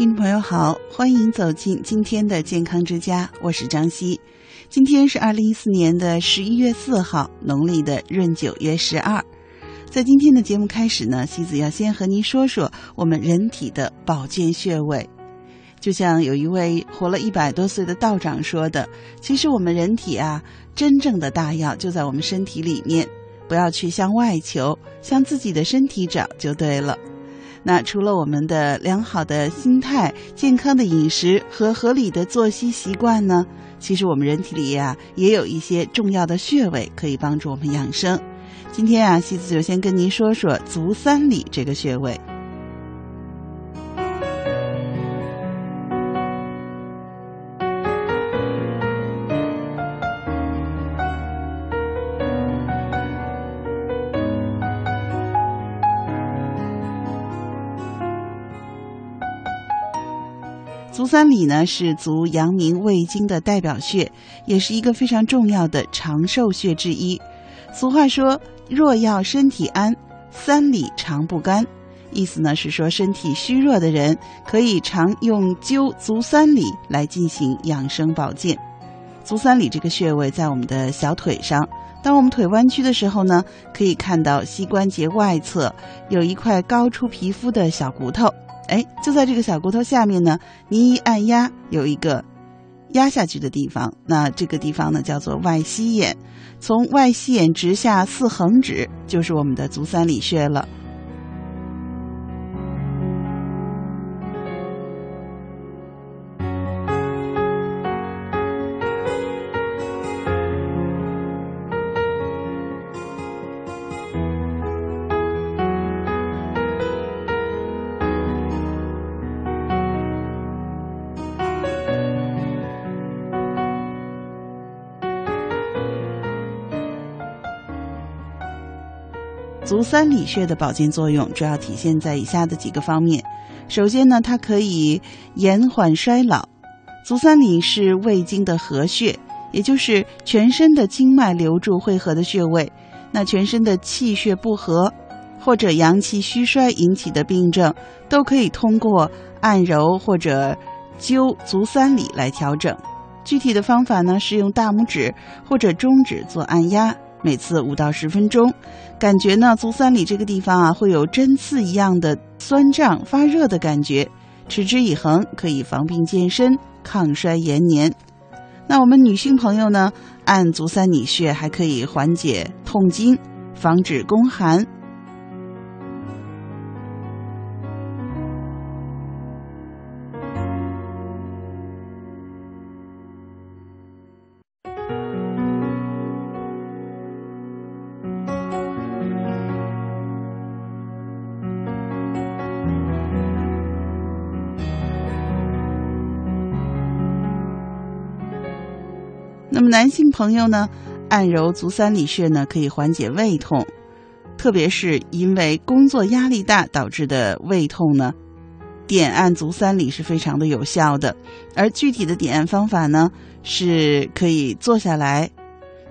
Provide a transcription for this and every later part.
听众朋友好，欢迎走进今天的健康之家，我是张希。今天是二零一四年的十一月四号，农历的闰九月十二。在今天的节目开始呢，西子要先和您说说我们人体的保健穴位。就像有一位活了一百多岁的道长说的，其实我们人体啊，真正的大药就在我们身体里面，不要去向外求，向自己的身体找就对了。那除了我们的良好的心态、健康的饮食和合理的作息习惯呢，其实我们人体里呀，也有一些重要的穴位可以帮助我们养生。今天啊，西子就先跟您说说足三里这个穴位。三里呢是足阳明胃经的代表穴，也是一个非常重要的长寿穴之一。俗话说：“若要身体安，三里常不干。”意思呢是说，身体虚弱的人可以常用灸足三里来进行养生保健。足三里这个穴位在我们的小腿上，当我们腿弯曲的时候呢，可以看到膝关节外侧有一块高出皮肤的小骨头。哎，就在这个小骨头下面呢，您一按压，有一个压下去的地方，那这个地方呢叫做外膝眼，从外膝眼直下四横指，就是我们的足三里穴了。三里穴的保健作用主要体现在以下的几个方面。首先呢，它可以延缓衰老。足三里是胃经的合穴，也就是全身的经脉流注汇合的穴位。那全身的气血不和或者阳气虚衰引起的病症，都可以通过按揉或者灸足三里来调整。具体的方法呢，是用大拇指或者中指做按压。每次五到十分钟，感觉呢，足三里这个地方啊，会有针刺一样的酸胀、发热的感觉。持之以恒，可以防病健身、抗衰延年。那我们女性朋友呢，按足三里穴还可以缓解痛经，防止宫寒。男性朋友呢，按揉足三里穴呢，可以缓解胃痛，特别是因为工作压力大导致的胃痛呢，点按足三里是非常的有效的。而具体的点按方法呢，是可以坐下来，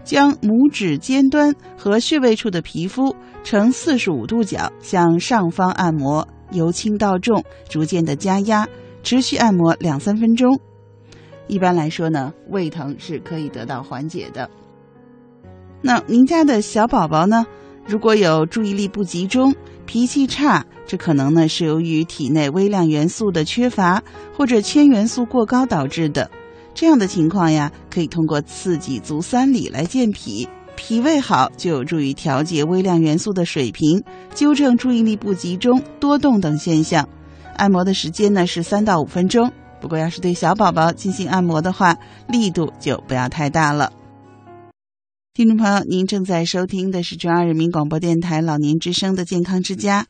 将拇指尖端和穴位处的皮肤呈四十五度角向上方按摩，由轻到重，逐渐的加压，持续按摩两三分钟。一般来说呢，胃疼是可以得到缓解的。那您家的小宝宝呢，如果有注意力不集中、脾气差，这可能呢是由于体内微量元素的缺乏或者铅元素过高导致的。这样的情况呀，可以通过刺激足三里来健脾，脾胃好就有助于调节微量元素的水平，纠正注意力不集中、多动等现象。按摩的时间呢是三到五分钟。不过，要是对小宝宝进行按摩的话，力度就不要太大了。听众朋友，您正在收听的是中央人民广播电台老年之声的健康之家，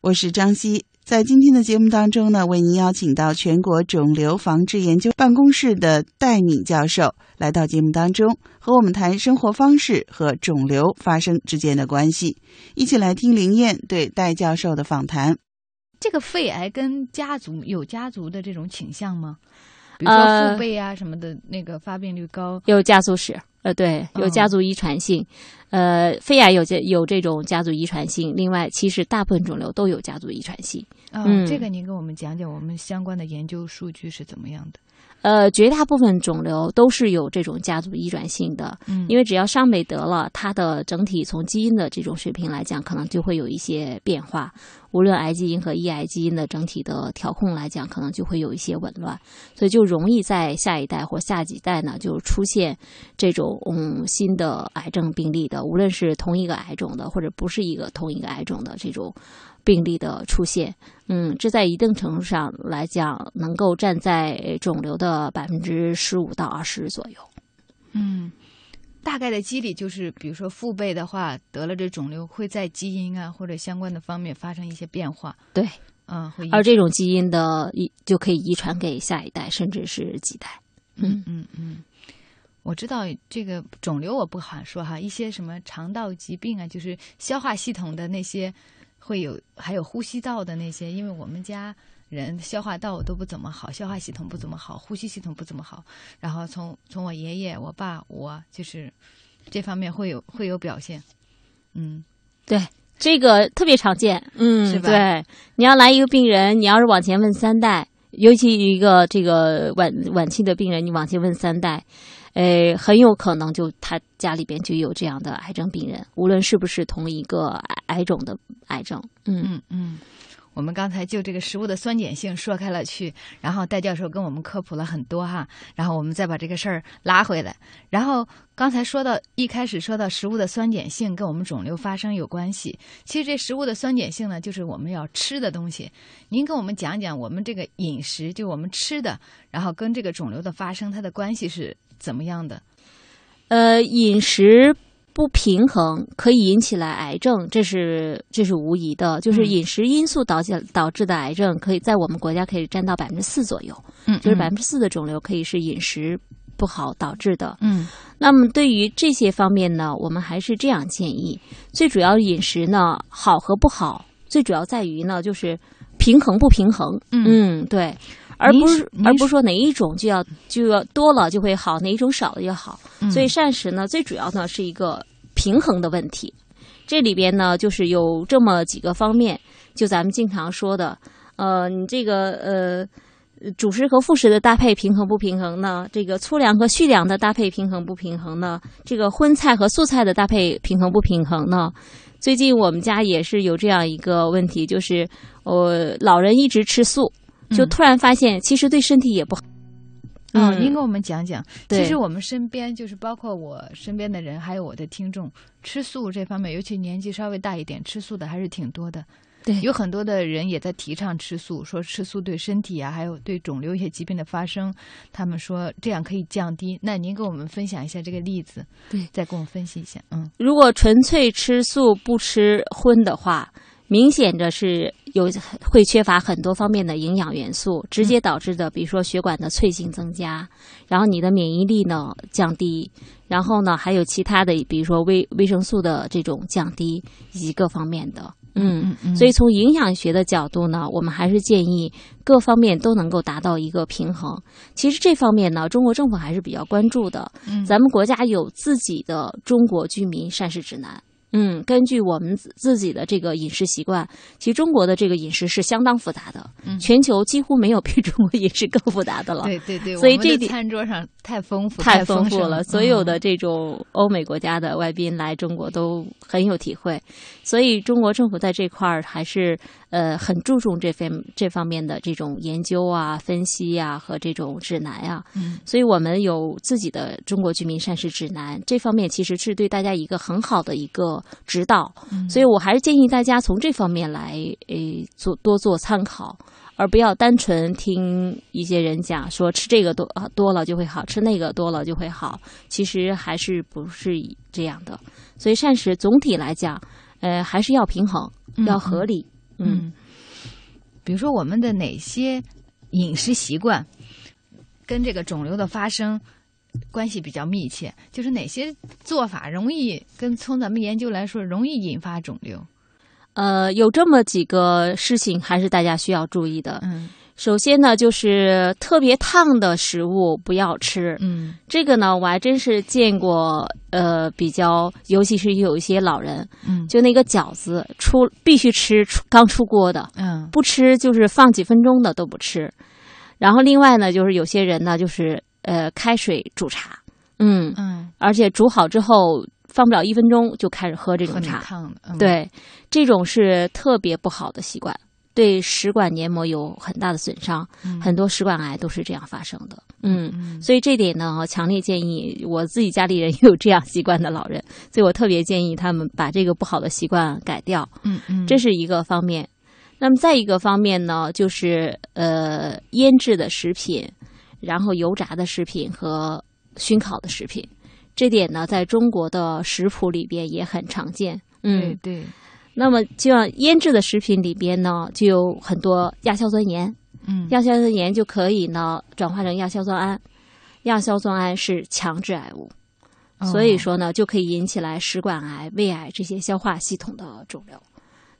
我是张希。在今天的节目当中呢，为您邀请到全国肿瘤防治研究办公室的戴敏教授来到节目当中，和我们谈生活方式和肿瘤发生之间的关系。一起来听林燕对戴教授的访谈。这个肺癌跟家族有家族的这种倾向吗？比如说父辈啊什么的，那个发病率高，有家族史，呃，对，有家族遗传性。呃，肺癌有这有这种家族遗传性，另外其实大部分肿瘤都有家族遗传性。啊、嗯这个您给我们讲讲我们相关的研究数据是怎么样的？呃，绝大部分肿瘤都是有这种家族遗传性的，嗯因为只要上辈得了，它的整体从基因的这种水平来讲，可能就会有一些变化。无论癌基因和抑癌基因的整体的调控来讲，可能就会有一些紊乱，所以就容易在下一代或下几代呢，就出现这种嗯新的癌症病例的，无论是同一个癌种的，或者不是一个同一个癌种的这种病例的出现。嗯，这在一定程度上来讲，能够占在肿瘤的百分之十五到二十左右。嗯，大概的机理就是，比如说父辈的话得了这肿瘤，会在基因啊或者相关的方面发生一些变化。对，嗯，会而这种基因的遗就可以遗传给下一代，甚至是几代。嗯嗯嗯，我知道这个肿瘤我不好说哈，一些什么肠道疾病啊，就是消化系统的那些会有，还有呼吸道的那些，因为我们家人消化道都不怎么好，消化系统不怎么好，呼吸系统不怎么好，然后从从我爷爷、我爸、我就是这方面会有会有表现，嗯。对，这个特别常见，嗯，是吧对，你要来一个病人，你要是往前问三代，尤其一个这个晚晚期的病人，你往前问三代，呃，很有可能就他家里边就有这样的癌症病人，无论是不是同一个癌癌种的癌症，嗯嗯嗯。我们刚才就这个食物的酸碱性说开了去，然后戴教授跟我们科普了很多哈，然后我们再把这个事儿拉回来。然后刚才说到一开始说到食物的酸碱性跟我们肿瘤发生有关系，其实这食物的酸碱性呢，就是我们要吃的东西。您跟我们讲讲我们这个饮食，就我们吃的，然后跟这个肿瘤的发生它的关系是怎么样的？呃，饮食不平衡可以引起来癌症，这是这是无疑的。就是嗯饮食因素导致导致的癌症，可以在我们国家可以占到百分之四左右，嗯就是百分之四的肿瘤可以是饮食不好导致的。嗯那么对于这些方面呢，我们还是这样建议：最主要饮食呢好和不好，最主要在于呢就是平衡不平衡。嗯对。而不是而不是说哪一种就要就要多了就会好，哪一种少了就好。嗯所以膳食呢，最主要呢是一个平衡的问题。这里边呢，就是有这么几个方面，就咱们经常说的，呃，你这个呃。主食和副食的搭配平衡不平衡呢？这个粗粮和细粮的搭配平衡不平衡呢？这个荤菜和素菜的搭配平衡不平衡呢？最近我们家也是有这样一个问题，就是呃，老人一直吃素，就嗯突然发现其实对身体也不好。哦，嗯您给我们讲讲，对其实我们身边就是包括我身边的人，还有我的听众，吃素这方面，尤其年纪稍微大一点，吃素的还是挺多的。对有很多的人也在提倡吃素，说吃素对身体啊，还有对肿瘤一些疾病的发生，他们说这样可以降低。那您给我们分享一下这个例子，对再给我们分析一下。嗯如果纯粹吃素不吃荤的话，明显的是有会缺乏很多方面的营养元素，直接导致的，比如说血管的脆性增加，然后你的免疫力呢降低，然后呢还有其他的，比如说维维生素的这种降低，以及各方面的。嗯，嗯所以从营养学的角度呢，我们还是建议各方面都能够达到一个平衡。其实这方面呢，中国政府还是比较关注的。嗯咱们国家有自己的中国居民膳食指南。嗯，根据我们自自己的这个饮食习惯，其实中国的这个饮食是相当复杂的，嗯全球几乎没有比中国饮食更复杂的了。对对对，所以这点餐桌上太丰富，太丰富了，所有的嗯这种欧美国家的外宾来中国都很有体会，所以中国政府在这块儿还是呃很注重这方这方面的这种研究啊、分析啊和这种指南啊。嗯所以我们有自己的中国居民膳食指南，这方面其实是对大家一个很好的一个指导。嗯所以我还是建议大家从这方面来诶做多做参考，而不要单纯听一些人讲说吃这个多啊多了就会好，吃那个多了就会好，其实还是不是这样的。所以膳食总体来讲，呃，还是要平衡，嗯要合理。嗯嗯，比如说我们的哪些饮食习惯跟这个肿瘤的发生关系比较密切？就是哪些做法容易跟从咱们研究来说容易引发肿瘤？呃，有这么几个事情还是大家需要注意的。嗯首先呢，就是特别烫的食物不要吃。嗯这个呢，我还真是见过，呃，比较，尤其是有一些老人，嗯就那个饺子出必须吃出刚出锅的，嗯不吃就是放几分钟的都不吃。然后另外呢，就是有些人呢，就是呃开水煮茶，嗯，嗯，而且煮好之后放不了一分钟就开始喝这种茶，烫的，嗯，对，这种是特别不好的习惯，对食管黏膜有很大的损伤，嗯。很多食管癌都是这样发生的。嗯，嗯。所以这点呢，强烈建议我自己家里人也有这样习惯的老人，所以我特别建议他们把这个不好的习惯改掉，嗯嗯，这是一个方面。那么再一个方面呢，就是呃腌制的食品，然后油炸的食品和熏烤的食品，这点呢，在中国的食谱里边也很常见。嗯对，对，那么就像腌制的食品里边呢，就有很多亚硝酸盐，嗯亚硝酸盐就可以呢转化成亚硝酸胺，亚硝酸胺是强致癌物，哦所以说呢就可以引起来食管癌、胃癌这些消化系统的肿瘤，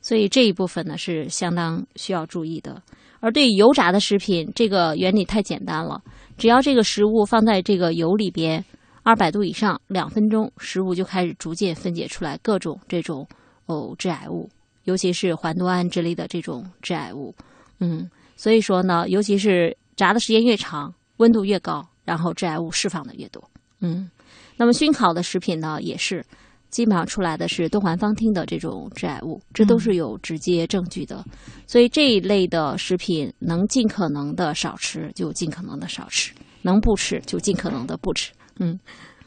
所以这一部分呢是相当需要注意的。而对油炸的食品，这个原理太简单了，只要这个食物放在这个油里边二百度以上两分钟，食物就开始逐渐分解出来各种这种哦致癌物，尤其是环多胺之类的这种致癌物。嗯，所以说呢，尤其是炸的时间越长，温度越高，然后致癌物释放的越多。嗯，那么熏烤的食品呢，也是基本上出来的是多环芳烃的这种致癌物，这都是有直接证据的。所以这一类的食品能尽可能的少吃，就尽可能的少吃；能不吃就尽可能的不吃。嗯。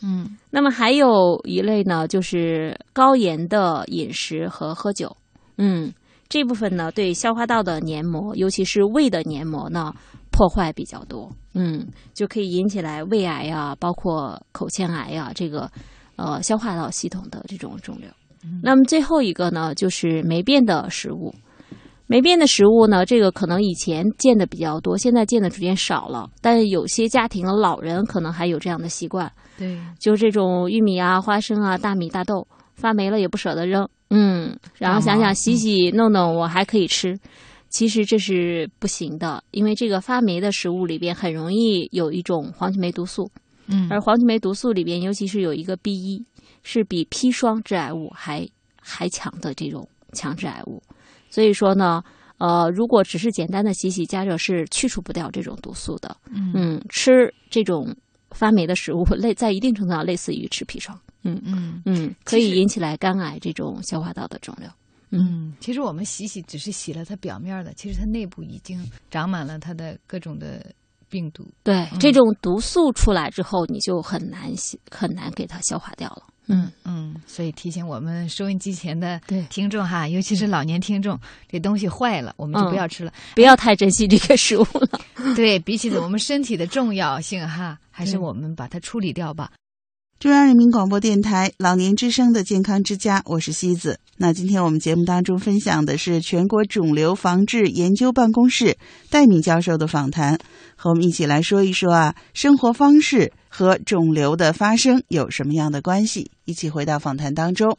嗯那么还有一类呢，就是高盐的饮食和喝酒。嗯，这部分呢，对消化道的黏膜，尤其是胃的黏膜呢，破坏比较多。嗯，就可以引起来胃癌啊，包括口腔癌呀、这个呃消化道系统的这种肿瘤。那么最后一个呢，就是霉变的食物。霉变的食物呢，这个可能以前见的比较多，现在见的逐渐少了。但是有些家庭的老人可能还有这样的习惯，对，就这种玉米啊、花生啊、大米、大豆发霉了也不舍得扔，嗯，然后想想洗洗弄弄我还可以吃，其实这是不行的，因为这个发霉的食物里边很容易有一种黄曲霉毒素，嗯而黄曲霉毒素里边尤其是有一个 B 一，是比砒霜致癌物还还强的这种强致癌物，所以说呢。呃，如果只是简单的洗洗加热是去除不掉这种毒素的。嗯嗯，吃这种发霉的食物，类在一定程度上类似于吃砒霜。嗯嗯嗯，可以引起来肝癌这种消化道的肿瘤。嗯，其实我们洗洗只是洗了它表面的，其实它内部已经长满了它的各种的病毒。对，这种毒素出来之后，你就很难洗，很难给它消化掉了。嗯嗯，所以提醒我们收音机前的听众哈，尤其是老年听众，这东西坏了我们就不要吃了。不要太珍惜这个食物了。对比起我们身体的重要性哈，还是我们把它处理掉吧。中央人民广播电台老年之声的健康之家，我是西子。那今天我们节目当中分享的是全国肿瘤防治研究办公室戴敏教授的访谈，和我们一起来说一说啊，生活方式和肿瘤的发生有什么样的关系？一起回到访谈当中。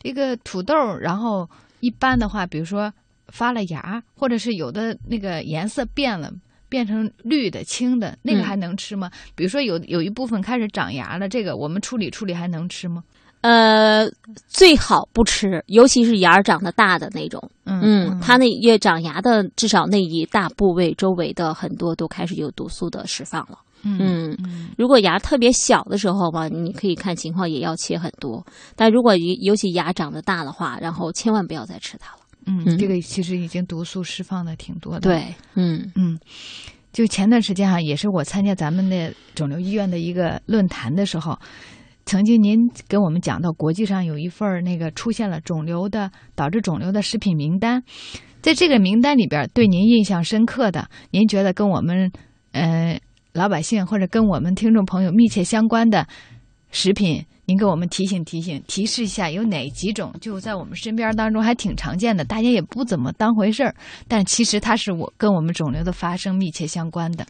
这个土豆，然后一般的话，比如说发了芽，或者是有的那个颜色变了。变成绿的、青的，那个嗯还能吃吗？比如说有有一部分开始长芽了，这个我们处理处理还能吃吗？呃，最好不吃，尤其是芽儿长得大的那种。嗯，它那越长芽的，至少那一大部位周围的很多都开始有毒素的释放了。嗯嗯，如果芽特别小的时候吧，你可以看情况也要切很多。但如果尤尤其芽长得大的话，然后千万不要再吃它了。嗯，嗯。这个其实已经毒素释放的挺多的。，对，嗯。嗯，就前段时间哈、也是我参加咱们的肿瘤医院的一个论坛的时候，曾经您给我们讲到，国际上有一份那个出现了肿瘤的导致肿瘤的食品名单，在这个名单里边，对您印象深刻的，您觉得跟我们呃老百姓或者跟我们听众朋友密切相关的食品，您给我们提醒提醒，提示一下有哪几种就在我们身边当中还挺常见的，大家也不怎么当回事儿，但其实它是我跟我们肿瘤的发生密切相关的。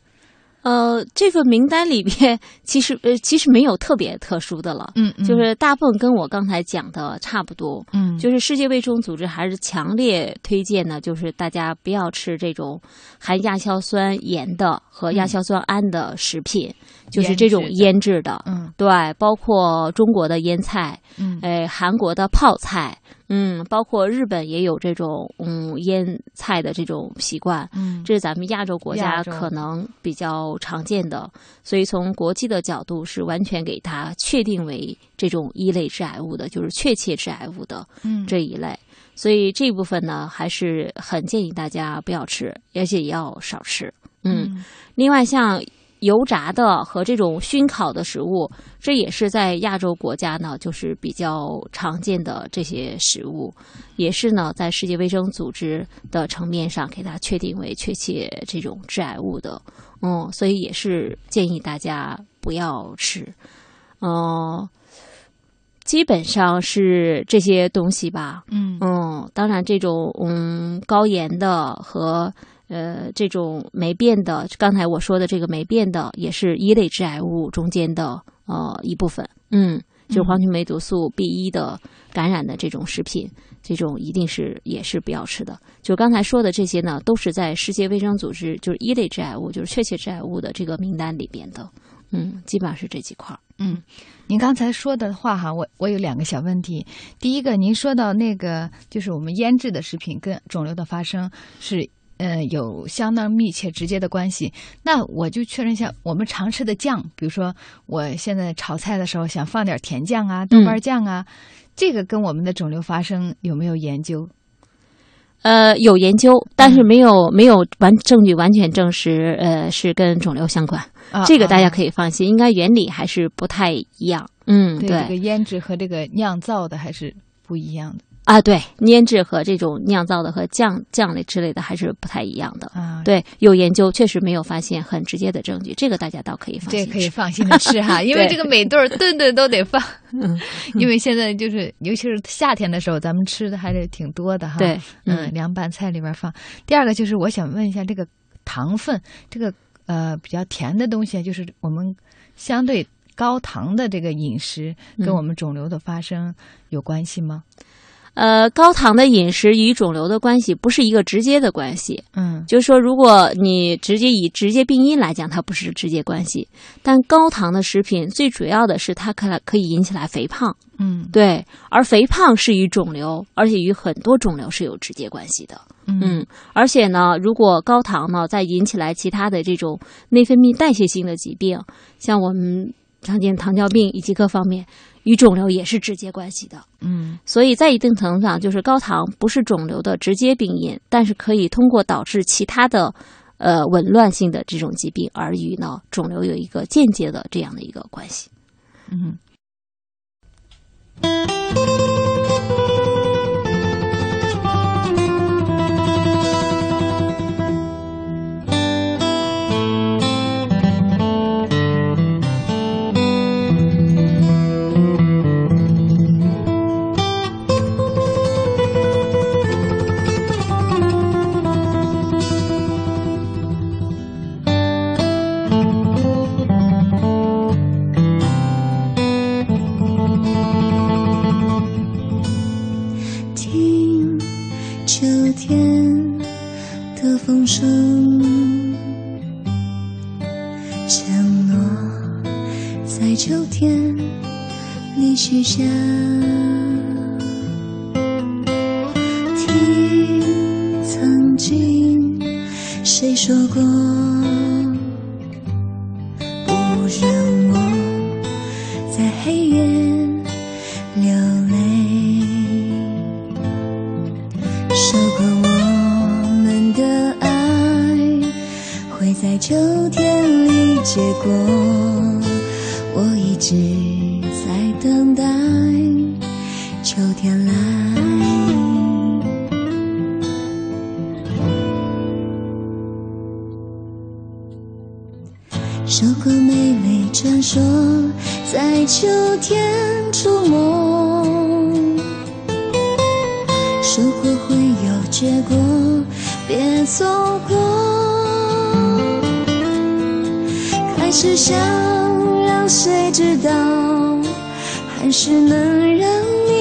呃，这份名单里边其实呃其实没有特别特殊的了，嗯，嗯就是大部分跟我刚才讲的差不多。嗯，就是世界卫生组织还是强烈推荐呢，就是大家不要吃这种含亚硝酸盐的和亚硝酸胺的食品，就是这种腌制的。嗯对，包括中国的腌菜，嗯哎，韩国的泡菜，嗯，包括日本也有这种嗯腌菜的这种习惯。嗯，这是咱们亚洲国家可能比较常见的，所以从国际的角度是完全给它确定为这种一类致癌物的，就是确切致癌物的嗯这一类。所以这部分呢，还是很建议大家不要吃，而且也要少吃。嗯，另外像油炸的和这种熏烤的食物，这也是在亚洲国家呢，就是比较常见的这些食物，也是呢在世界卫生组织的层面上给它确定为确切这种致癌物的。嗯，所以也是建议大家不要吃。嗯、基本上是这些东西吧。嗯嗯，当然这种嗯高盐的和呃这种霉变的，刚才我说的这个霉变的，也是一类致癌物中间的呃一部分。嗯，就是黄曲霉毒素 B 一的感染的这种食品，这种一定是也是不要吃的。就刚才说的这些呢，都是在世界卫生组织就是一类致癌物，就是确切致癌物的这个名单里边的。嗯，基本上是这几块儿。嗯，您刚才说的话哈，我我有两个小问题。第一个，您说到那个就是我们腌制的食品跟肿瘤的发生是呃有相当密切直接的关系。那我就确认一下，我们常吃的酱，比如说我现在炒菜的时候想放点甜酱啊、豆瓣酱啊，这个跟我们的肿瘤发生有没有研究？呃，有研究，但是没有、没有完证据完全证实，呃，是跟肿瘤相关。啊这个大家。可以放心，应该原理还是不太一样。嗯，对这个腌制和这个酿造的还是不一样的啊，对，腌制和这种酿造的和酱酱类之类的还是不太一样的。啊。对，有研究，确实没有发现很直接的证据，这个大家倒可以放心这可以放心的吃哈，因为这个每顿儿 顿顿都得放，嗯，因为现在就是尤其是夏天的时候，咱们吃的还是挺多的哈。对，嗯，凉拌菜里边放。第二个就是我想问一下，这个糖分，这个呃比较甜的东西，就是我们相对高糖的这个饮食，跟嗯我们肿瘤的发生有关系吗？呃，高糖的饮食与肿瘤的关系不是一个直接的关系，嗯就是说，如果你直接以直接病因来讲，它不是直接关系。但高糖的食品最主要的是它可可以引起来肥胖，嗯对，而肥胖是与肿瘤，而且与很多肿瘤是有直接关系的。嗯，而且呢，如果高糖呢再引起来其他的这种内分泌代谢性的疾病，像我们常见糖尿病以及各方面，与肿瘤也是直接关系的。嗯所以在一定程度上，就是高糖不是肿瘤的直接病因，但是可以通过导致其他的呃紊乱性的这种疾病，而与呢肿瘤有一个间接的这样的一个关系。嗯。声，承诺在秋天里许下。秋天出没。说过会有结果，别错过。还是想让谁知道，还是能让你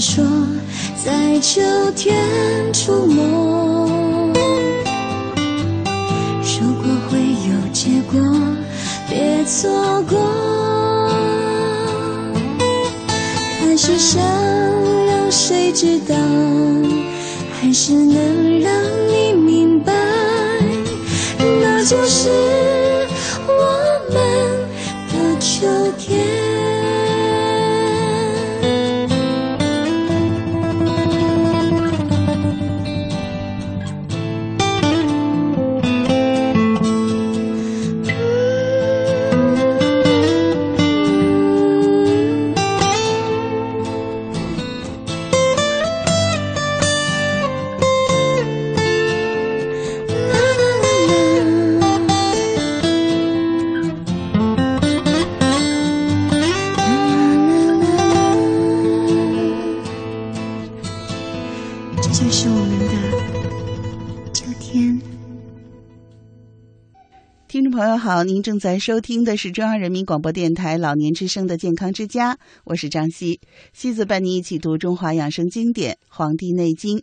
说，在秋天出没。如果会有结果，别错过。还是想让谁知道，还是能让你明白，那就是听众朋友好，您正在收听的是中央人民广播电台老年之声的健康之家，我是张希，希子伴你一起读中华养生经典《黄帝内经》。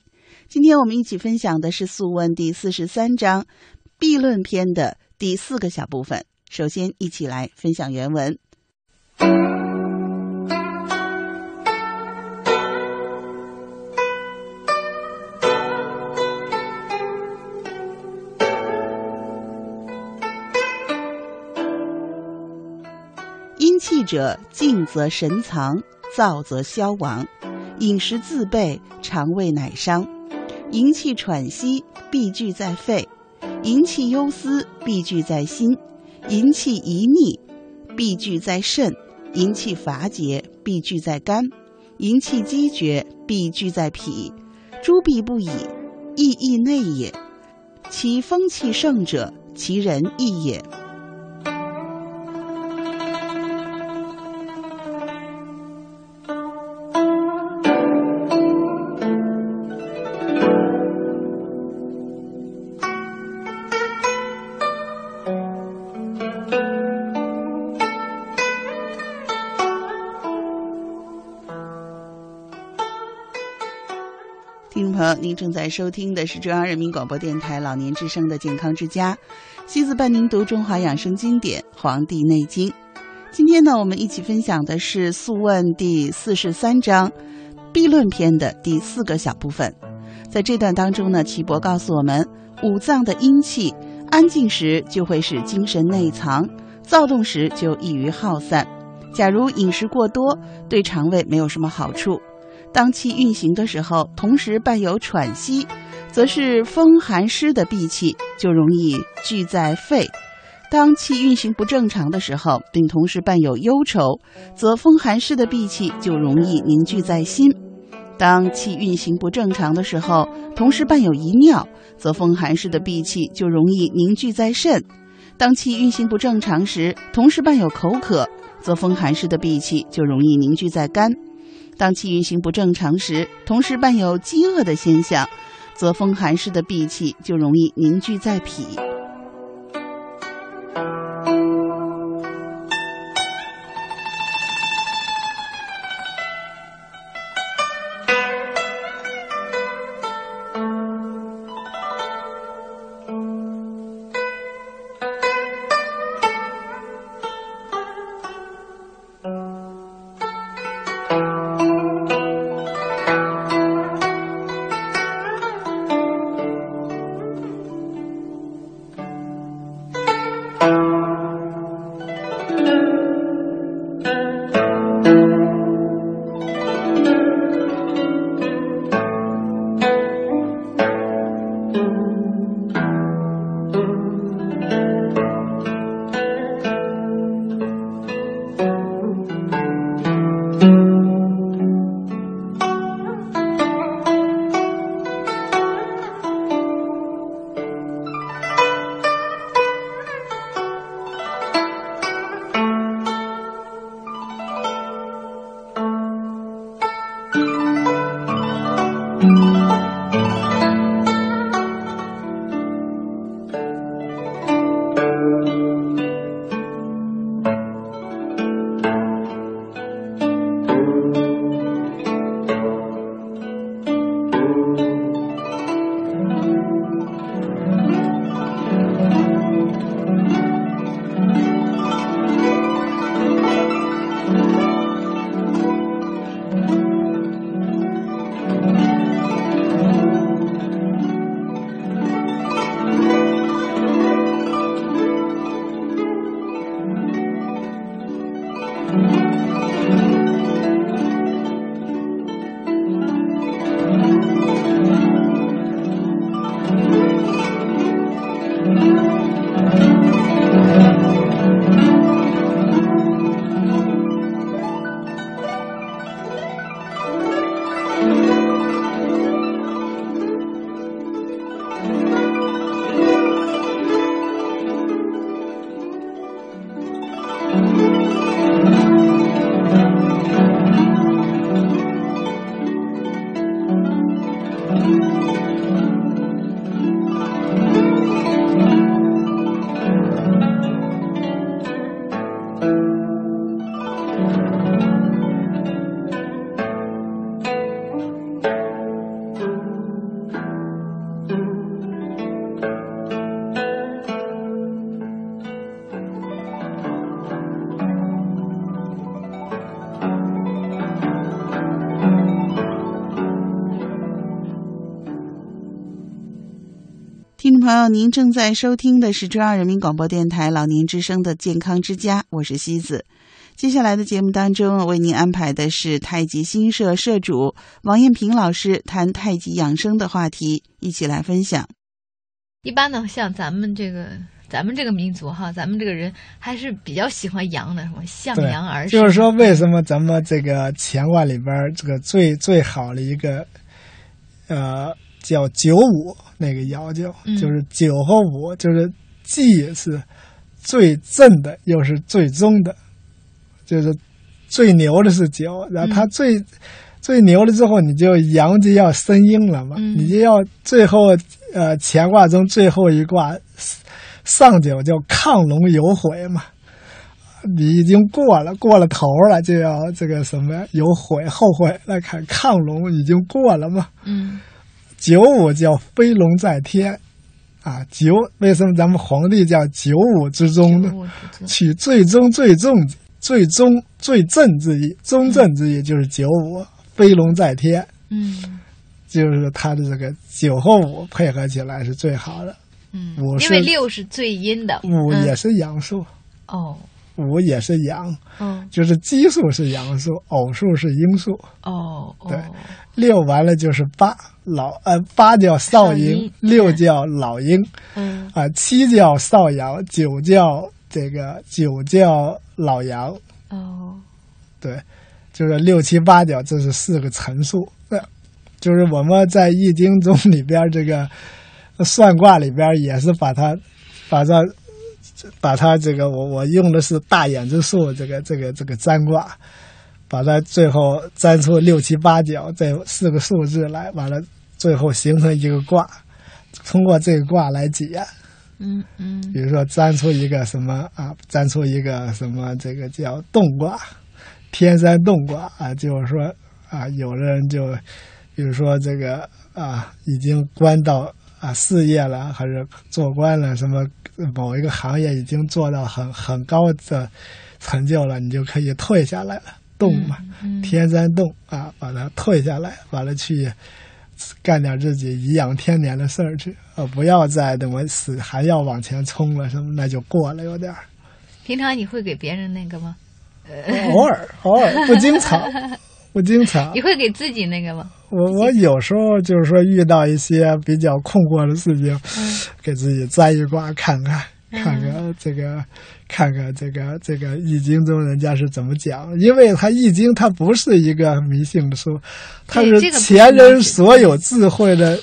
今天我们一起分享的是《素问》第四十三章“弊论篇”的第四个小部分。首先，一起来分享原文。者，静则神藏，躁则消亡。饮食自备，肠胃乃伤。营气喘息，必聚在肺；营气忧思，必聚在心；营气遗逆，必聚在肾；营气乏竭，必聚在肝；营气积绝，必聚在脾。诸必不已，意亦内也。其风气盛者，其人亦也。您正在收听的是中央人民广播电台老年之声的健康之家，西子伴您读中华养生经典《黄帝内经》。今天呢，我们一起分享的是《素问》第四十三章“弊论篇”的第四个小部分。在这段当中呢，岐伯告诉我们，五脏的阴气安静时就会使精神内藏，躁动时就易于耗散。假如饮食过多，对肠胃没有什么好处。当气运行的时候，同时伴有喘息，则是风寒湿的闭气，就容易聚在肺；当气运行不正常的时候，并同时伴有忧愁，则风寒湿的闭气就容易凝聚在心；当气运行不正常的时候，同时伴有遗尿，则风寒湿的闭气就容易凝聚在肾；当气运行不正常时，同时伴有口渴，则风寒湿的闭气就容易凝聚在肝。当气运行不正常时，同时伴有饥饿的现象，则风寒湿的闭气就容易凝聚在脾。朋友，您正在收听的是中央人民广播电台老年之声的健康之家，我是西子。接下来的节目当中，为您安排的是太极新社社主王艳平老师谈太极养生的话题，一起来分享。一般呢，像咱们这个。咱们这个民族哈，咱们这个人还是比较喜欢阳的，什么向阳而生。就是说，为什么咱们这个乾卦里边这个最最好的一个，呃，叫九五那个爻叫，就是九和五，就是既是最正的，又是最终的，就是最牛的是九，然后它最最牛了之后，你就阳就要生阴了嘛，你就要最后呃乾卦中最后一卦。上九叫亢龙有悔嘛，你已经过了，过了头了，就要这个什么有悔后悔。那看亢龙已经过了嘛。嗯，九五叫飞龙在天，啊九为什么咱们皇帝叫九五之中呢？取最终最重最终最正之意，中正之意就是九五飞龙在天。嗯，就是他的这个九和五配合起来是最好的。嗯，因为六是最阴的，五也是阳数，哦，五也是阳，嗯，就是奇数是阳数，偶数是阴数，哦，对，六完了就是八老，呃，八叫少阴，六叫老阴，嗯，啊，七叫少阳，九叫这个九叫老阳，哦，对，就是六七八九，这是四个层数，对，就是我们在易经中里边这个。算卦里边也是把它，把它，把它这个我我用的是大眼之数，这个这个这个占卦，把它最后占出六七八角这四个数字来，完了最后形成一个卦，通过这个卦来解。嗯嗯。比如说占出一个什么啊？占出一个什么？这个叫动卦，天山动卦啊，就是说啊，有的人就，比如说这个啊，已经关到。啊，事业了还是做官了，什么某一个行业已经做到很很高的成就了，你就可以退下来了，动嘛，天山动啊，把它退下来，完了去干点自己颐养天年的事儿去，呃，不要再怎么死还要往前冲了，什么那就过了有点儿。平常你会给别人那个吗？偶尔，偶尔不经常，不经常。你会给自己那个吗？我我有时候就是说遇到一些比较困惑的事情，给自己摘一卦看看，看看这个，看看这个这个易经中人家是怎么讲，因为它易经它不是一个迷信的书，它是前人所有智慧的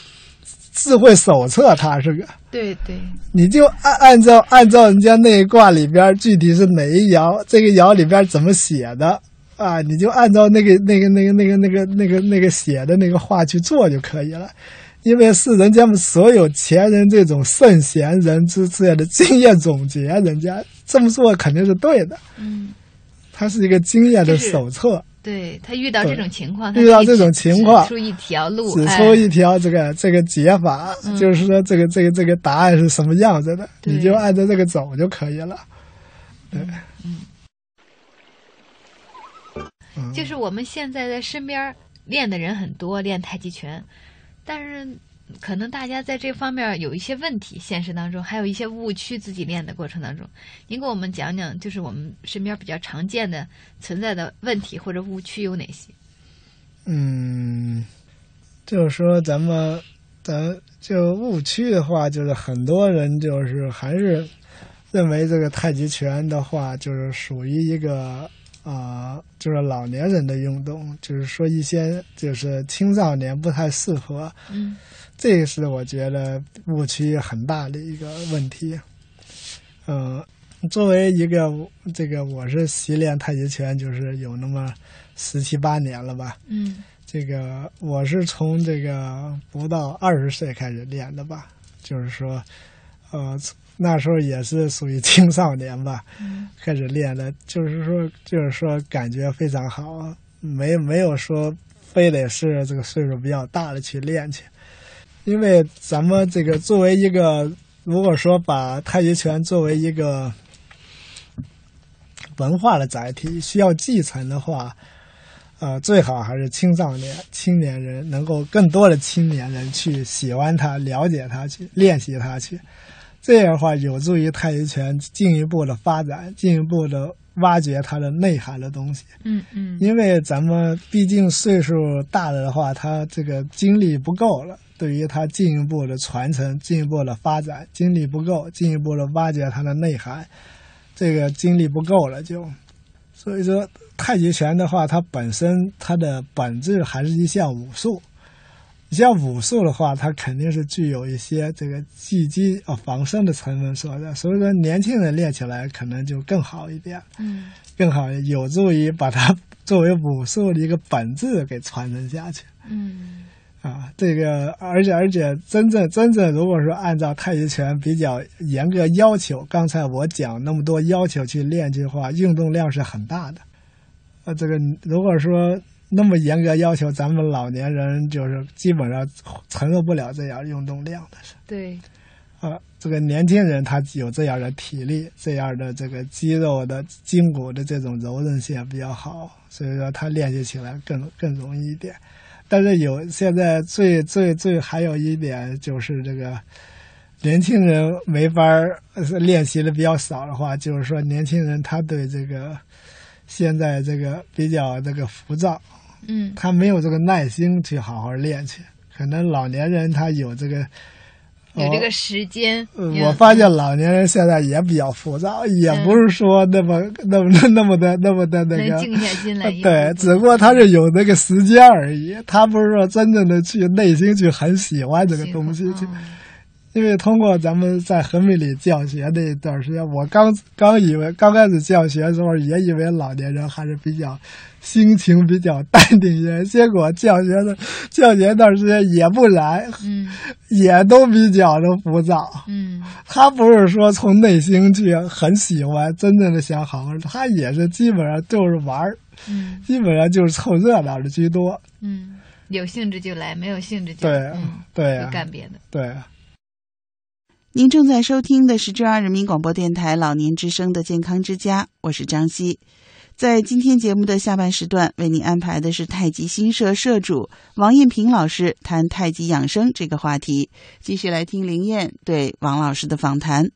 智慧手册，它是个。对对。你就按按照按照人家那一卦里边具体是哪一爻，这个爻里边怎么写的。啊，你就按照那个、那个、那个、那个、那个、那个、那个写的那个话去做就可以了，因为是人家们所有前人这种圣贤人之之类的经验总结，人家这么做肯定是对的。嗯，它是一个经验的手册。对他遇到这种情况，遇到这种情况，指出一条路，指出一条这个这个解法，就是说这个这个这个答案是什么样子的，你就按照这个走就可以了。对，嗯。就是我们现在在身边练的人很多，练太极拳，但是可能大家在这方面有一些问题，现实当中还有一些误区，自己练的过程当中，您给我们讲讲，就是我们身边比较常见的存在的问题或者误区有哪些？嗯，就是说咱们咱就误区的话，就是很多人就是还是认为这个太极拳的话，就是属于一个。啊，就是老年人的运动，就是说一些就是青少年不太适合，嗯，这个是我觉得误区很大的一个问题。嗯，作为一个这个我是习练太极拳，就是有那么十七八年了吧，嗯，这个我是从这个不到二十岁开始练的吧，就是说，呃。那时候也是属于青少年吧，开始练的，就是说，就是说，感觉非常好，没没有说非得是这个岁数比较大的去练去，因为咱们这个作为一个，如果说把太极拳作为一个文化的载体，需要继承的话，呃，最好还是青少年、青年人能够更多的青年人去喜欢它、了解它、去练习它去，这样的话有助于太极拳进一步的发展，进一步的挖掘它的内涵的东西。嗯嗯，因为咱们毕竟岁数大了的话，他这个精力不够了，对于他进一步的传承、进一步的发展，精力不够，进一步的挖掘它的内涵，这个精力不够了就，所以说。太极拳的话，它本身它的本质还是一项武术。你像武术的话，它肯定是具有一些这个技击啊防身的成分所在。所以说，年轻人练起来可能就更好一点，嗯，更好，有助于把它作为武术的一个本质给传承下去。嗯，啊，这个而且而且真正真正如果说按照太极拳比较严格要求，刚才我讲那么多要求去练的话，运动量是很大的。呃，这个如果说那么严格要求，咱们老年人就是基本上承受不了这样运动量的是。对。啊，这个年轻人他有这样的体力，这样的这个肌肉的筋骨的这种柔韧性比较好，所以说他练习起来更更容易一点。但是有现在最最最还有一点就是这个年轻人没法练习的比较少的话，就是说年轻人他对这个。现在这个比较这个浮躁，嗯，他没有这个耐心去好好练去。可能老年人他有这个，有这个时间。我发现老年人现在也比较浮躁，也不是说那么那么那么的那么的那个。静下心来。对，只不过他是有那个时间而已，他不是说真正的去内心去很喜欢这个东西去。因为通过咱们在和美里教学那一段时间，我刚刚以为刚开始教学的时候，也以为老年人还是比较心情比较淡定一些。结果教学的教学那段时间也不然，嗯，也都比较的浮躁。嗯，他不是说从内心去很喜欢，真正的想好好，他也是基本上就是玩儿，嗯，基本上就是凑热闹的居多。嗯，有兴致就来，没有兴致就对对就干别的。对。您正在收听的是中央人民广播电台老年之声的健康之家，我是张希。在今天节目的下半时段，为您安排的是太极新社社主王艳平老师谈太极养生这个话题。继续来听林燕对王老师的访谈。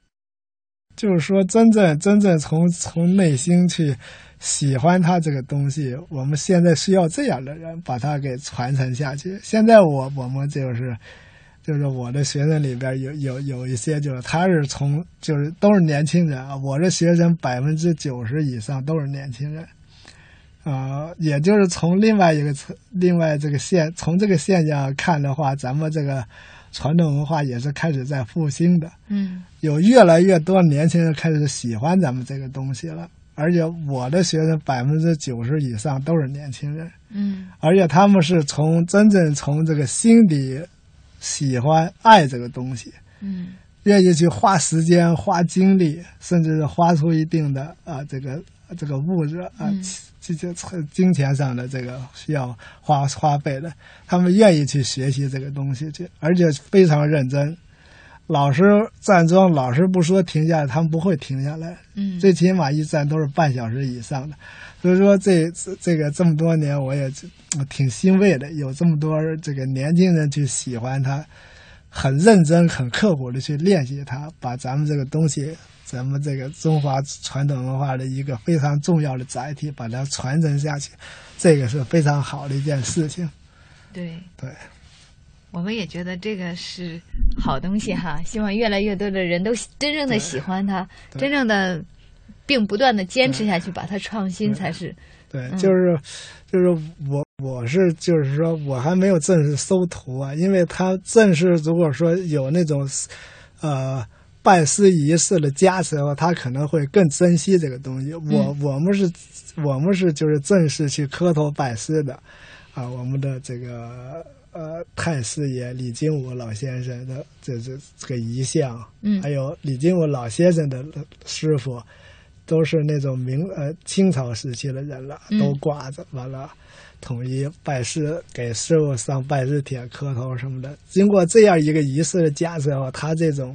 就是说，真正真正从从内心去喜欢他这个东西，我们现在需要这样的人把它给传承下去。现在我我们就是。就是我的学生里边有有有一些，就是他是从就是都是年轻人啊。我的学生百分之九十以上都是年轻人，啊，也就是从另外一个层、另外这个现从这个现象看的话，咱们这个传统文化也是开始在复兴的。嗯，有越来越多年轻人开始喜欢咱们这个东西了，而且我的学生百分之九十以上都是年轻人。嗯，而且他们是从真正从这个心底。喜欢爱这个东西，嗯，愿意去花时间、花精力，甚至是花出一定的啊，这个这个物质啊，这这金钱上的这个需要花花费的，他们愿意去学习这个东西去，而且非常认真。老师站桩，老师不说停下来，他们不会停下来，嗯，最起码一站都是半小时以上的。所以说，这这个这么多年，我也挺欣慰的，有这么多这个年轻人去喜欢它，很认真、很刻苦的去练习它，把咱们这个东西，咱们这个中华传统文化的一个非常重要的载体，把它传承下去，这个是非常好的一件事情。对对，我们也觉得这个是好东西哈，希望越来越多的人都真正的喜欢它，真正的。并不断的坚持下去，把它创新才是。对，就是，就是我，我是就是说我还没有正式收徒啊，因为他正式如果说有那种，呃，拜师仪式的加持的话，他可能会更珍惜这个东西。我我们是，我们是就是正式去磕头拜师的，啊，我们的这个呃太师爷李金武老先生的这这这个遗像，嗯，还有李金武老先生的师傅。都是那种明呃清朝时期的人了，都挂着完了，统一拜师，给师傅上拜师帖、磕头什么的。经过这样一个仪式的加持后，他这种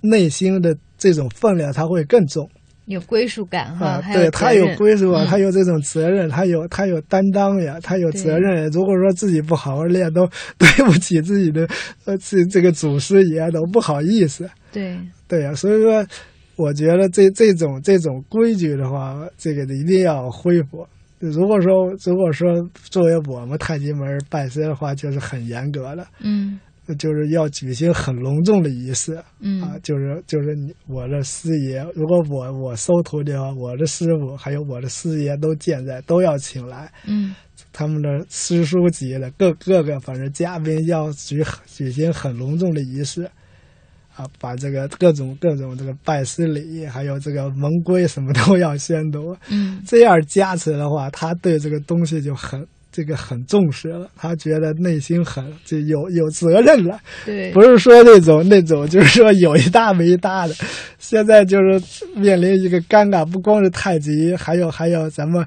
内心的这种分量他会更重，有归属感哈，啊，对他有归属他有这种责任，他有他有担当呀，他有责任。如果说自己不好好练，都 对不起自己的呃这这个祖师爷，都不好意思。对，对呀、所以说，我觉得这这种这种规矩的话，这个一定要恢复。如果说如果说作为我们太极门拜师的话，就是很严格的，嗯。就是要举行很隆重的仪式。嗯。啊，就是就是你我的师爷，如果我我收徒弟的话，我的师傅还有我的师爷都健在，都要请来，嗯。他们的师叔级的各各个反正嘉宾要举举行很隆重的仪式，啊，把这个各种各种这个拜师礼，还有这个门规什么都要宣读，嗯这样加持的话，他对这个东西就很。这个很重视了，他觉得内心很就有有责任了，对，不是说那种那种，就是说有一搭没一搭的。现在就是面临一个尴尬，不光是太极，还有还有咱们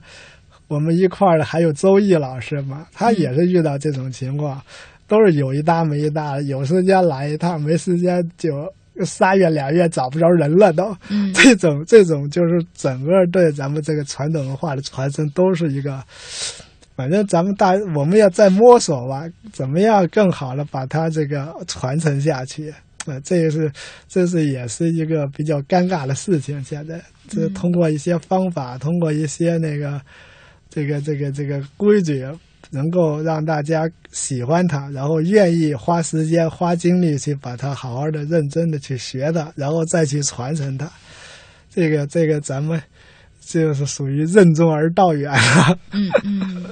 我们一块儿的，还有周易老师嘛，他也是遇到这种情况，都是有一搭没一搭的，有时间来一趟，没时间就仨月俩月找不着人了都。嗯这种这种就是整个对咱们这个传统文化的传承都是一个，反正咱们大我们要再摸索吧，怎么样更好的把它这个传承下去。呃，这也是，这是也是一个比较尴尬的事情。现在，这通过一些方法，通过一些那个，这个这个这个规矩，能够让大家喜欢它，然后愿意花时间、花精力去把它好好的、认真的去学它，然后再去传承它。这个这个咱们就是属于任重而道远了。嗯嗯。